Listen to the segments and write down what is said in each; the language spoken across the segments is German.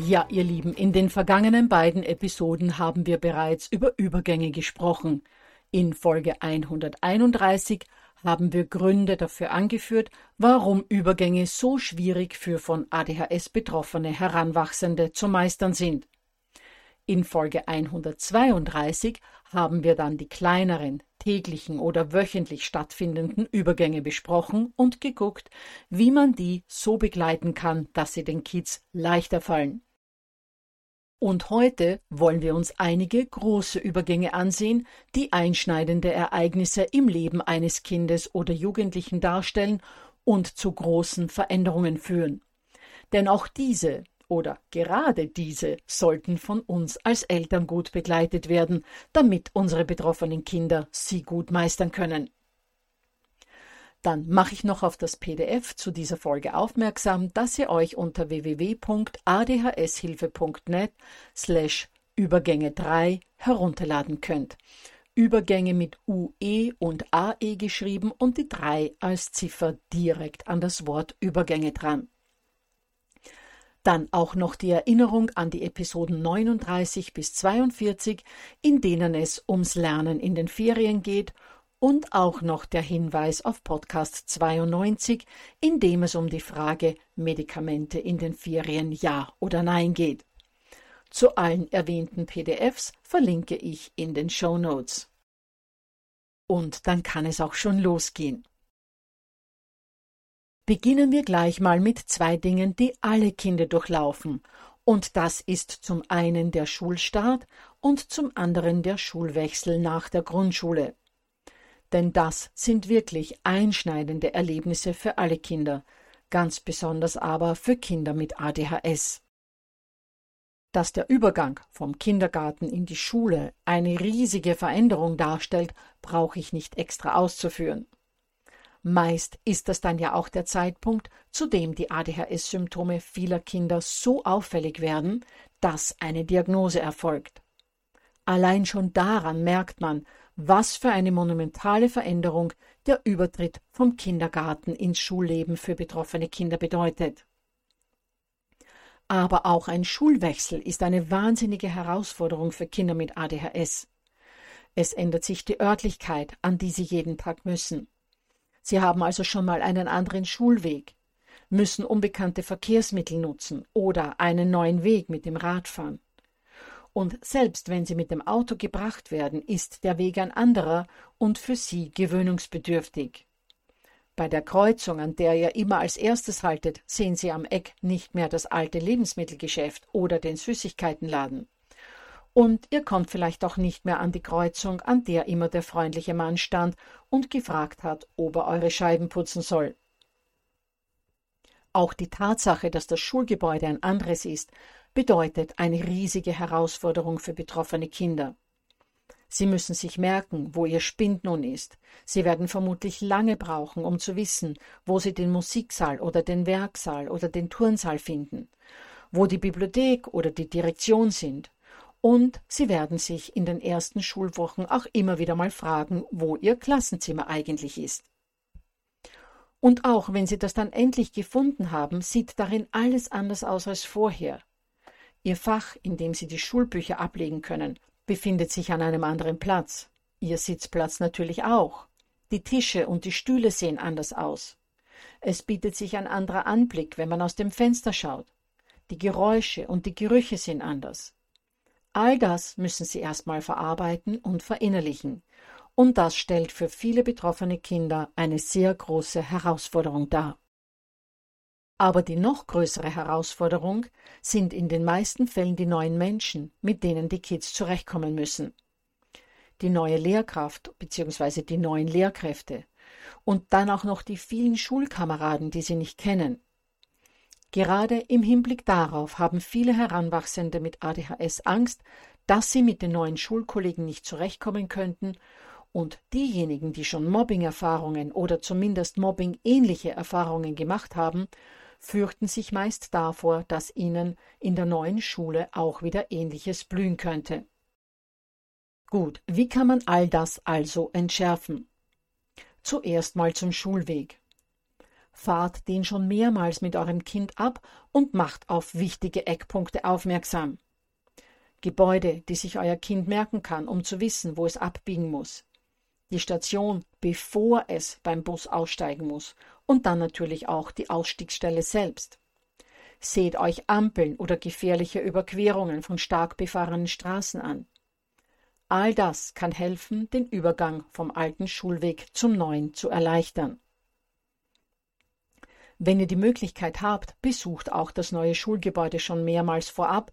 Ja, ihr Lieben, in den vergangenen beiden Episoden haben wir bereits über Übergänge gesprochen. In Folge 131 haben wir Gründe dafür angeführt, warum Übergänge so schwierig für von ADHS betroffene Heranwachsende zu meistern sind. In Folge 132 haben wir dann die kleineren, täglichen oder wöchentlich stattfindenden Übergänge besprochen und geguckt, wie man die so begleiten kann, dass sie den Kids leichter fallen. Und heute wollen wir uns einige große Übergänge ansehen, die einschneidende Ereignisse im Leben eines Kindes oder Jugendlichen darstellen und zu großen Veränderungen führen. Denn auch diese oder gerade diese sollten von uns als Eltern gut begleitet werden, damit unsere betroffenen Kinder sie gut meistern können. Dann mache ich noch auf das PDF zu dieser Folge aufmerksam, dass ihr euch unter www.adhshilfe.net slash Übergänge 3 herunterladen könnt. Übergänge mit UE und AE geschrieben und die 3 als Ziffer direkt an das Wort Übergänge dran. Dann auch noch die Erinnerung an die Episoden 39 bis 42, in denen es ums Lernen in den Ferien geht und auch noch der Hinweis auf Podcast 92, in dem es um die Frage Medikamente in den Ferien ja oder nein geht. Zu allen erwähnten PDFs verlinke ich in den Show Notes. Und dann kann es auch schon losgehen. Beginnen wir gleich mal mit zwei Dingen, die alle Kinder durchlaufen. Und das ist zum einen der Schulstart und zum anderen der Schulwechsel nach der Grundschule. Denn das sind wirklich einschneidende Erlebnisse für alle Kinder, ganz besonders aber für Kinder mit ADHS. Dass der Übergang vom Kindergarten in die Schule eine riesige Veränderung darstellt, brauche ich nicht extra auszuführen. Meist ist das dann ja auch der Zeitpunkt, zu dem die ADHS-Symptome vieler Kinder so auffällig werden, dass eine Diagnose erfolgt. Allein schon daran merkt man, was für eine monumentale Veränderung der Übertritt vom Kindergarten ins Schulleben für betroffene Kinder bedeutet. Aber auch ein Schulwechsel ist eine wahnsinnige Herausforderung für Kinder mit ADHS. Es ändert sich die Örtlichkeit, an die sie jeden Tag müssen. Sie haben also schon mal einen anderen Schulweg, müssen unbekannte Verkehrsmittel nutzen oder einen neuen Weg mit dem Rad fahren. Und selbst wenn sie mit dem Auto gebracht werden, ist der Weg ein anderer und für sie gewöhnungsbedürftig. Bei der Kreuzung, an der ihr immer als erstes haltet, sehen sie am Eck nicht mehr das alte Lebensmittelgeschäft oder den Süßigkeitenladen. und ihr kommt vielleicht auch nicht mehr an die Kreuzung, an der immer der freundliche Mann stand und gefragt hat, ob er eure Scheiben putzen soll. Auch die Tatsache, dass das Schulgebäude ein anderes ist, bedeutet eine riesige Herausforderung für betroffene Kinder. Sie müssen sich merken, wo ihr Spind nun ist. Sie werden vermutlich lange brauchen, um zu wissen, wo sie den Musiksaal oder den Werksaal oder den Turnsaal finden, wo die Bibliothek oder die Direktion sind. Und sie werden sich in den ersten Schulwochen auch immer wieder mal fragen, wo ihr Klassenzimmer eigentlich ist. Und auch wenn sie das dann endlich gefunden haben, sieht darin alles anders aus als vorher. Ihr Fach, in dem sie die Schulbücher ablegen können, befindet sich an einem anderen Platz. Ihr Sitzplatz natürlich auch. Die Tische und die Stühle sehen anders aus. Es bietet sich ein anderer Anblick, wenn man aus dem Fenster schaut. Die Geräusche und die Gerüche sind anders. All das müssen sie erstmal verarbeiten und verinnerlichen. Und das stellt für viele betroffene Kinder eine sehr große Herausforderung dar. Aber die noch größere Herausforderung sind in den meisten Fällen die neuen Menschen, mit denen die Kids zurechtkommen müssen. Die neue Lehrkraft bzw. die neuen Lehrkräfte und dann auch noch die vielen Schulkameraden, die sie nicht kennen. Gerade im Hinblick darauf haben viele Heranwachsende mit ADHS Angst, dass sie mit den neuen Schulkollegen nicht zurechtkommen könnten und diejenigen, die schon Mobbing-Erfahrungen oder zumindest Mobbing-ähnliche Erfahrungen gemacht haben, fürchten sich meist davor, dass ihnen in der neuen Schule auch wieder Ähnliches blühen könnte. Gut, wie kann man all das also entschärfen? Zuerst mal zum Schulweg. Fahrt den schon mehrmals mit eurem Kind ab und macht auf wichtige Eckpunkte aufmerksam. Gebäude, die sich euer Kind merken kann, um zu wissen, wo es abbiegen muss die Station, bevor es beim Bus aussteigen muss und dann natürlich auch die Ausstiegsstelle selbst. Seht euch Ampeln oder gefährliche Überquerungen von stark befahrenen Straßen an. All das kann helfen, den Übergang vom alten Schulweg zum neuen zu erleichtern. Wenn ihr die Möglichkeit habt, besucht auch das neue Schulgebäude schon mehrmals vorab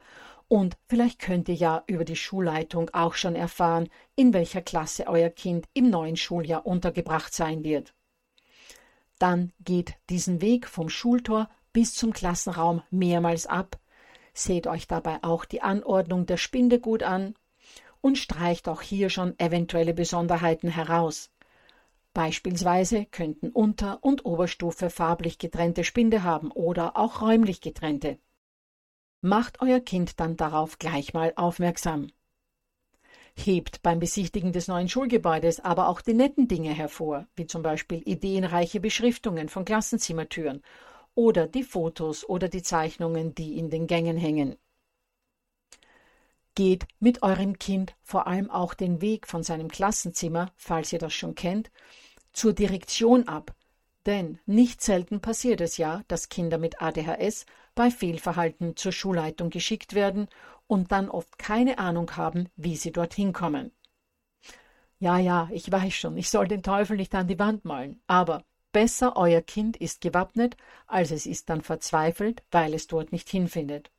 und vielleicht könnt ihr ja über die Schulleitung auch schon erfahren, in welcher Klasse euer Kind im neuen Schuljahr untergebracht sein wird. Dann geht diesen Weg vom Schultor bis zum Klassenraum mehrmals ab, seht euch dabei auch die Anordnung der Spinde gut an und streicht auch hier schon eventuelle Besonderheiten heraus. Beispielsweise könnten Unter- und Oberstufe farblich getrennte Spinde haben oder auch räumlich getrennte. Macht euer Kind dann darauf gleich mal aufmerksam. Hebt beim Besichtigen des neuen Schulgebäudes aber auch die netten Dinge hervor, wie zum Beispiel ideenreiche Beschriftungen von Klassenzimmertüren oder die Fotos oder die Zeichnungen, die in den Gängen hängen. Geht mit eurem Kind vor allem auch den Weg von seinem Klassenzimmer, falls ihr das schon kennt, zur Direktion ab, denn nicht selten passiert es ja, dass Kinder mit ADHS bei Fehlverhalten zur Schulleitung geschickt werden und dann oft keine Ahnung haben, wie sie dorthin kommen. Ja, ja, ich weiß schon, ich soll den Teufel nicht an die Wand malen, aber besser euer Kind ist gewappnet, als es ist dann verzweifelt, weil es dort nicht hinfindet.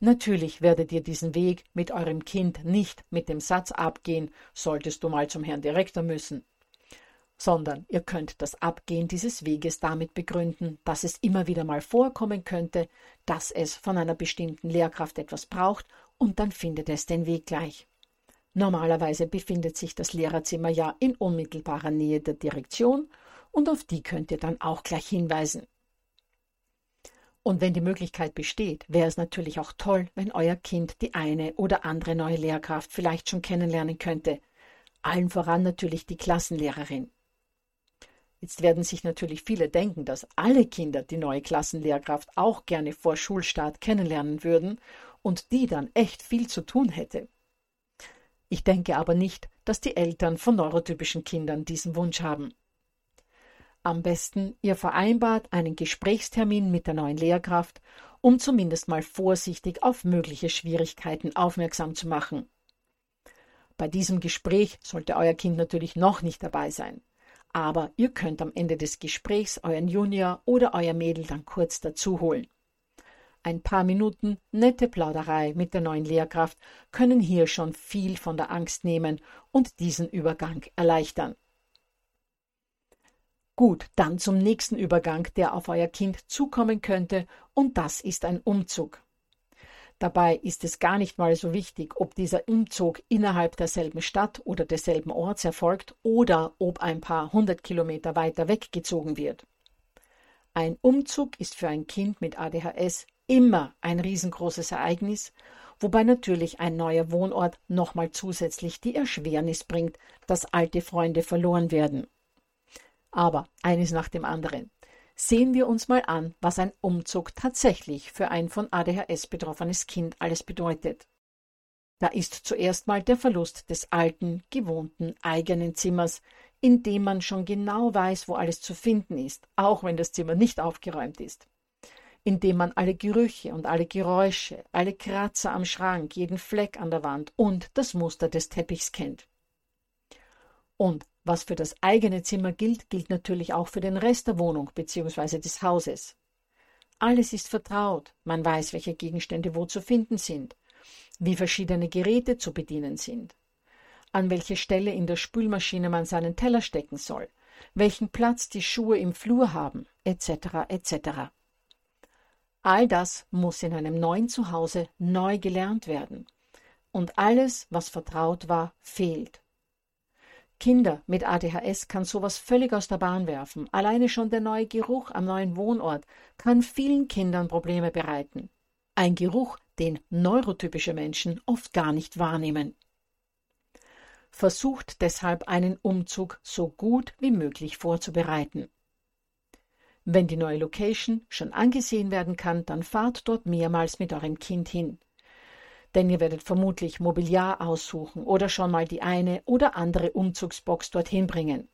Natürlich werdet ihr diesen Weg mit eurem Kind nicht mit dem Satz abgehen, solltest du mal zum Herrn Direktor müssen sondern ihr könnt das Abgehen dieses Weges damit begründen, dass es immer wieder mal vorkommen könnte, dass es von einer bestimmten Lehrkraft etwas braucht und dann findet es den Weg gleich. Normalerweise befindet sich das Lehrerzimmer ja in unmittelbarer Nähe der Direktion und auf die könnt ihr dann auch gleich hinweisen. Und wenn die Möglichkeit besteht, wäre es natürlich auch toll, wenn euer Kind die eine oder andere neue Lehrkraft vielleicht schon kennenlernen könnte. Allen voran natürlich die Klassenlehrerin. Jetzt werden sich natürlich viele denken, dass alle Kinder die neue Klassenlehrkraft auch gerne vor Schulstart kennenlernen würden und die dann echt viel zu tun hätte. Ich denke aber nicht, dass die Eltern von neurotypischen Kindern diesen Wunsch haben. Am besten, ihr vereinbart einen Gesprächstermin mit der neuen Lehrkraft, um zumindest mal vorsichtig auf mögliche Schwierigkeiten aufmerksam zu machen. Bei diesem Gespräch sollte euer Kind natürlich noch nicht dabei sein aber ihr könnt am Ende des Gesprächs euren Junior oder euer Mädel dann kurz dazu holen. Ein paar Minuten nette Plauderei mit der neuen Lehrkraft können hier schon viel von der Angst nehmen und diesen Übergang erleichtern. Gut, dann zum nächsten Übergang, der auf euer Kind zukommen könnte, und das ist ein Umzug. Dabei ist es gar nicht mal so wichtig, ob dieser Umzug innerhalb derselben Stadt oder desselben Orts erfolgt oder ob ein paar hundert Kilometer weiter weggezogen wird. Ein Umzug ist für ein Kind mit ADHS immer ein riesengroßes Ereignis, wobei natürlich ein neuer Wohnort nochmal zusätzlich die Erschwernis bringt, dass alte Freunde verloren werden. Aber eines nach dem anderen. Sehen wir uns mal an, was ein Umzug tatsächlich für ein von ADHS betroffenes Kind alles bedeutet. Da ist zuerst mal der Verlust des alten, gewohnten, eigenen Zimmers, in dem man schon genau weiß, wo alles zu finden ist, auch wenn das Zimmer nicht aufgeräumt ist in dem man alle Gerüche und alle Geräusche, alle Kratzer am Schrank, jeden Fleck an der Wand und das Muster des Teppichs kennt. Und was für das eigene Zimmer gilt, gilt natürlich auch für den Rest der Wohnung bzw. des Hauses. Alles ist vertraut, man weiß, welche Gegenstände wo zu finden sind, wie verschiedene Geräte zu bedienen sind, an welche Stelle in der Spülmaschine man seinen Teller stecken soll, welchen Platz die Schuhe im Flur haben, etc. etc. All das muss in einem neuen Zuhause neu gelernt werden. Und alles, was vertraut war, fehlt. Kinder mit ADHS kann sowas völlig aus der Bahn werfen. Alleine schon der neue Geruch am neuen Wohnort kann vielen Kindern Probleme bereiten. Ein Geruch, den neurotypische Menschen oft gar nicht wahrnehmen. Versucht deshalb einen Umzug so gut wie möglich vorzubereiten. Wenn die neue Location schon angesehen werden kann, dann fahrt dort mehrmals mit eurem Kind hin. Denn ihr werdet vermutlich Mobiliar aussuchen oder schon mal die eine oder andere Umzugsbox dorthin bringen.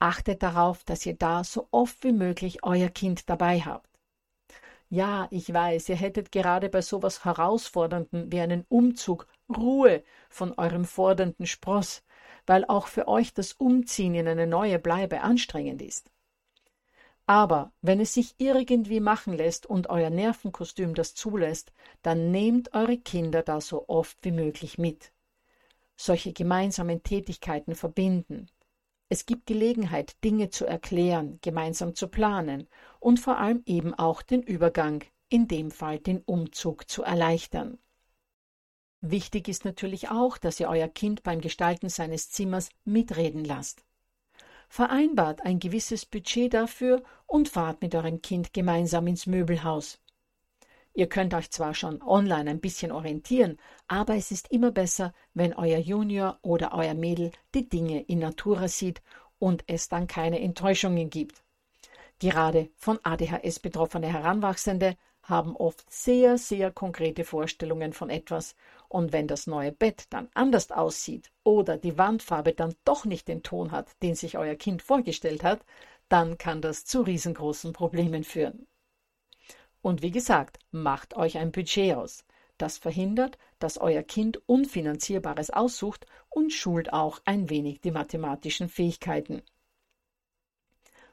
Achtet darauf, dass ihr da so oft wie möglich euer Kind dabei habt. Ja, ich weiß, ihr hättet gerade bei sowas Herausfordernden wie einem Umzug Ruhe von eurem fordernden Spross, weil auch für euch das Umziehen in eine neue Bleibe anstrengend ist. Aber wenn es sich irgendwie machen lässt und euer Nervenkostüm das zulässt, dann nehmt eure Kinder da so oft wie möglich mit. Solche gemeinsamen Tätigkeiten verbinden. Es gibt Gelegenheit, Dinge zu erklären, gemeinsam zu planen und vor allem eben auch den Übergang, in dem Fall den Umzug zu erleichtern. Wichtig ist natürlich auch, dass ihr euer Kind beim Gestalten seines Zimmers mitreden lasst vereinbart ein gewisses Budget dafür und fahrt mit eurem Kind gemeinsam ins Möbelhaus. Ihr könnt euch zwar schon online ein bisschen orientieren, aber es ist immer besser, wenn euer Junior oder euer Mädel die Dinge in Natura sieht und es dann keine Enttäuschungen gibt. Gerade von ADHS betroffene Heranwachsende haben oft sehr, sehr konkrete Vorstellungen von etwas, und wenn das neue Bett dann anders aussieht oder die Wandfarbe dann doch nicht den Ton hat, den sich euer Kind vorgestellt hat, dann kann das zu riesengroßen Problemen führen. Und wie gesagt, macht euch ein Budget aus. Das verhindert, dass euer Kind Unfinanzierbares aussucht und schult auch ein wenig die mathematischen Fähigkeiten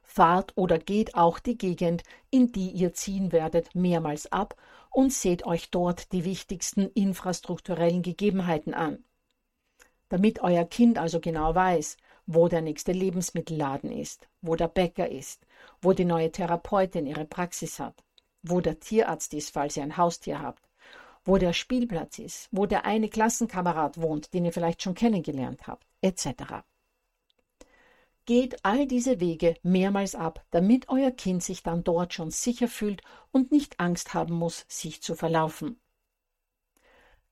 fahrt oder geht auch die Gegend, in die ihr ziehen werdet, mehrmals ab und seht euch dort die wichtigsten infrastrukturellen Gegebenheiten an. Damit euer Kind also genau weiß, wo der nächste Lebensmittelladen ist, wo der Bäcker ist, wo die neue Therapeutin ihre Praxis hat, wo der Tierarzt ist, falls ihr ein Haustier habt, wo der Spielplatz ist, wo der eine Klassenkamerad wohnt, den ihr vielleicht schon kennengelernt habt, etc. Geht all diese Wege mehrmals ab, damit euer Kind sich dann dort schon sicher fühlt und nicht Angst haben muss, sich zu verlaufen.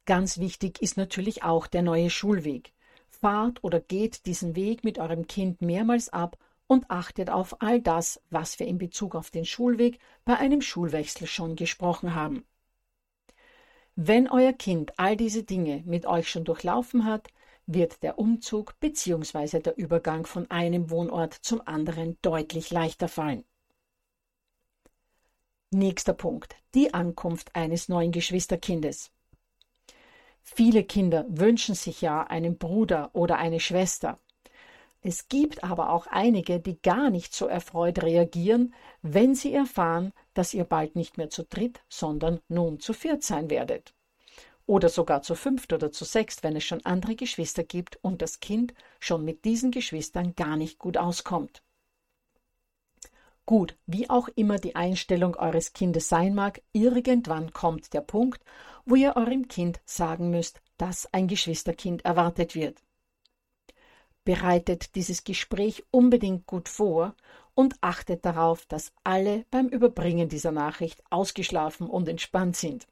Ganz wichtig ist natürlich auch der neue Schulweg. Fahrt oder geht diesen Weg mit eurem Kind mehrmals ab und achtet auf all das, was wir in Bezug auf den Schulweg bei einem Schulwechsel schon gesprochen haben. Wenn euer Kind all diese Dinge mit euch schon durchlaufen hat, wird der Umzug bzw. der Übergang von einem Wohnort zum anderen deutlich leichter fallen. Nächster Punkt. Die Ankunft eines neuen Geschwisterkindes. Viele Kinder wünschen sich ja einen Bruder oder eine Schwester. Es gibt aber auch einige, die gar nicht so erfreut reagieren, wenn sie erfahren, dass ihr bald nicht mehr zu dritt, sondern nun zu viert sein werdet. Oder sogar zu fünft oder zu sechst, wenn es schon andere Geschwister gibt und das Kind schon mit diesen Geschwistern gar nicht gut auskommt. Gut, wie auch immer die Einstellung eures Kindes sein mag, irgendwann kommt der Punkt, wo ihr eurem Kind sagen müsst, dass ein Geschwisterkind erwartet wird. Bereitet dieses Gespräch unbedingt gut vor und achtet darauf, dass alle beim Überbringen dieser Nachricht ausgeschlafen und entspannt sind.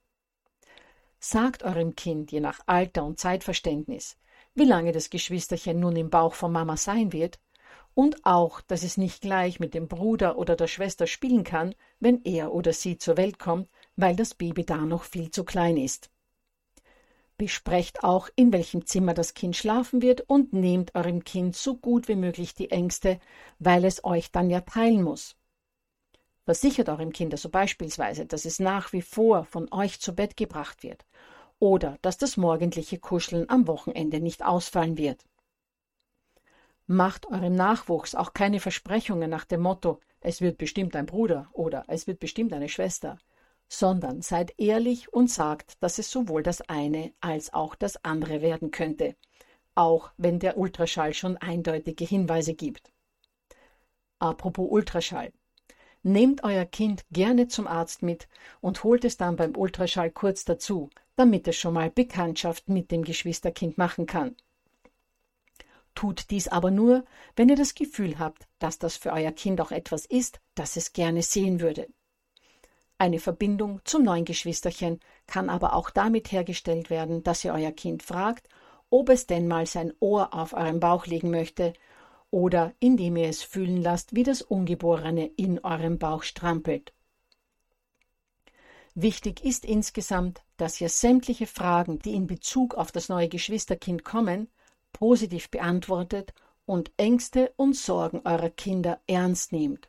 Sagt eurem Kind je nach Alter und Zeitverständnis, wie lange das Geschwisterchen nun im Bauch von Mama sein wird und auch, dass es nicht gleich mit dem Bruder oder der Schwester spielen kann, wenn er oder sie zur Welt kommt, weil das Baby da noch viel zu klein ist. Besprecht auch, in welchem Zimmer das Kind schlafen wird und nehmt eurem Kind so gut wie möglich die Ängste, weil es euch dann ja teilen muss. Versichert eurem Kind also beispielsweise, dass es nach wie vor von euch zu Bett gebracht wird oder dass das morgendliche Kuscheln am Wochenende nicht ausfallen wird. Macht eurem Nachwuchs auch keine Versprechungen nach dem Motto, es wird bestimmt ein Bruder oder es wird bestimmt eine Schwester, sondern seid ehrlich und sagt, dass es sowohl das eine als auch das andere werden könnte, auch wenn der Ultraschall schon eindeutige Hinweise gibt. Apropos Ultraschall. Nehmt euer Kind gerne zum Arzt mit und holt es dann beim Ultraschall kurz dazu, damit es schon mal Bekanntschaft mit dem Geschwisterkind machen kann. Tut dies aber nur, wenn ihr das Gefühl habt, dass das für euer Kind auch etwas ist, das es gerne sehen würde. Eine Verbindung zum neuen Geschwisterchen kann aber auch damit hergestellt werden, dass ihr euer Kind fragt, ob es denn mal sein Ohr auf euren Bauch legen möchte oder indem ihr es fühlen lasst, wie das Ungeborene in eurem Bauch strampelt. Wichtig ist insgesamt, dass ihr sämtliche Fragen, die in Bezug auf das neue Geschwisterkind kommen, positiv beantwortet und Ängste und Sorgen eurer Kinder ernst nehmt.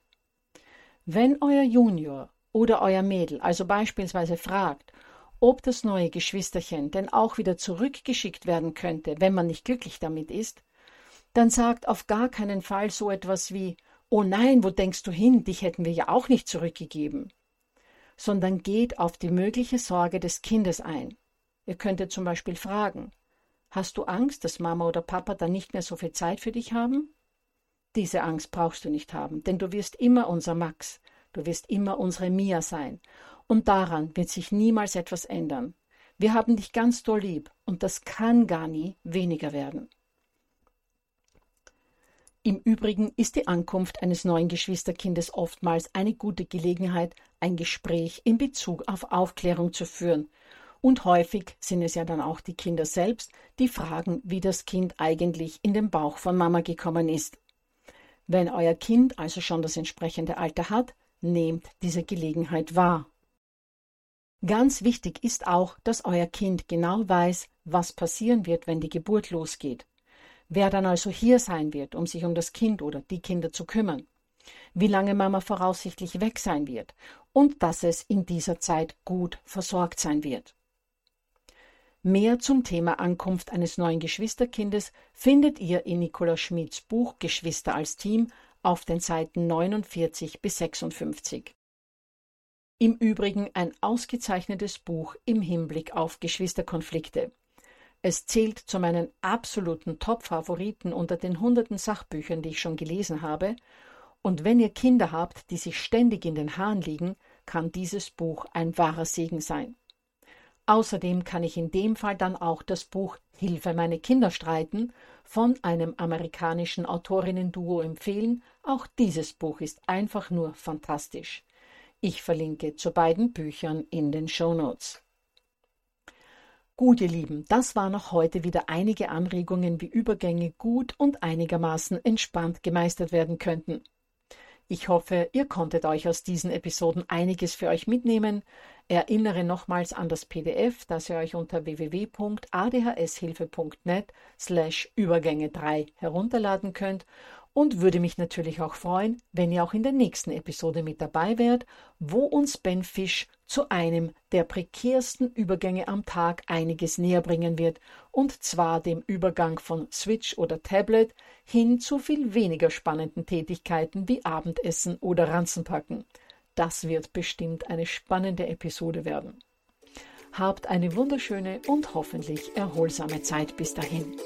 Wenn euer Junior oder euer Mädel also beispielsweise fragt, ob das neue Geschwisterchen denn auch wieder zurückgeschickt werden könnte, wenn man nicht glücklich damit ist, dann sagt auf gar keinen Fall so etwas wie Oh nein, wo denkst du hin, dich hätten wir ja auch nicht zurückgegeben, sondern geht auf die mögliche Sorge des Kindes ein. Ihr könntet zum Beispiel fragen Hast du Angst, dass Mama oder Papa dann nicht mehr so viel Zeit für dich haben? Diese Angst brauchst du nicht haben, denn du wirst immer unser Max, Du wirst immer unsere Mia sein. Und daran wird sich niemals etwas ändern. Wir haben dich ganz doll lieb und das kann gar nie weniger werden. Im Übrigen ist die Ankunft eines neuen Geschwisterkindes oftmals eine gute Gelegenheit, ein Gespräch in Bezug auf Aufklärung zu führen. Und häufig sind es ja dann auch die Kinder selbst, die fragen, wie das Kind eigentlich in den Bauch von Mama gekommen ist. Wenn euer Kind also schon das entsprechende Alter hat, nehmt diese Gelegenheit wahr. Ganz wichtig ist auch, dass euer Kind genau weiß, was passieren wird, wenn die Geburt losgeht. Wer dann also hier sein wird, um sich um das Kind oder die Kinder zu kümmern. Wie lange Mama voraussichtlich weg sein wird und dass es in dieser Zeit gut versorgt sein wird. Mehr zum Thema Ankunft eines neuen Geschwisterkindes findet ihr in Nicola Schmids Buch Geschwister als Team auf den Seiten 49 bis 56. Im Übrigen ein ausgezeichnetes Buch im Hinblick auf Geschwisterkonflikte. Es zählt zu meinen absoluten Top-Favoriten unter den hunderten Sachbüchern, die ich schon gelesen habe, und wenn ihr Kinder habt, die sich ständig in den Haaren liegen, kann dieses Buch ein wahrer Segen sein. Außerdem kann ich in dem Fall dann auch das Buch Hilfe meine Kinder streiten von einem amerikanischen Autorinnen-Duo empfehlen. Auch dieses Buch ist einfach nur fantastisch. Ich verlinke zu beiden Büchern in den Show Notes. Gut, ihr Lieben, das waren auch heute wieder einige Anregungen, wie Übergänge gut und einigermaßen entspannt gemeistert werden könnten. Ich hoffe, ihr konntet euch aus diesen Episoden einiges für euch mitnehmen. Erinnere nochmals an das PDF, das ihr euch unter www.adhshilfe.net slash Übergänge 3 herunterladen könnt und würde mich natürlich auch freuen, wenn ihr auch in der nächsten Episode mit dabei wärt, wo uns Ben Fisch zu einem der prekärsten Übergänge am Tag einiges näher bringen wird, und zwar dem Übergang von Switch oder Tablet hin zu viel weniger spannenden Tätigkeiten wie Abendessen oder Ranzenpacken. Das wird bestimmt eine spannende Episode werden. Habt eine wunderschöne und hoffentlich erholsame Zeit bis dahin.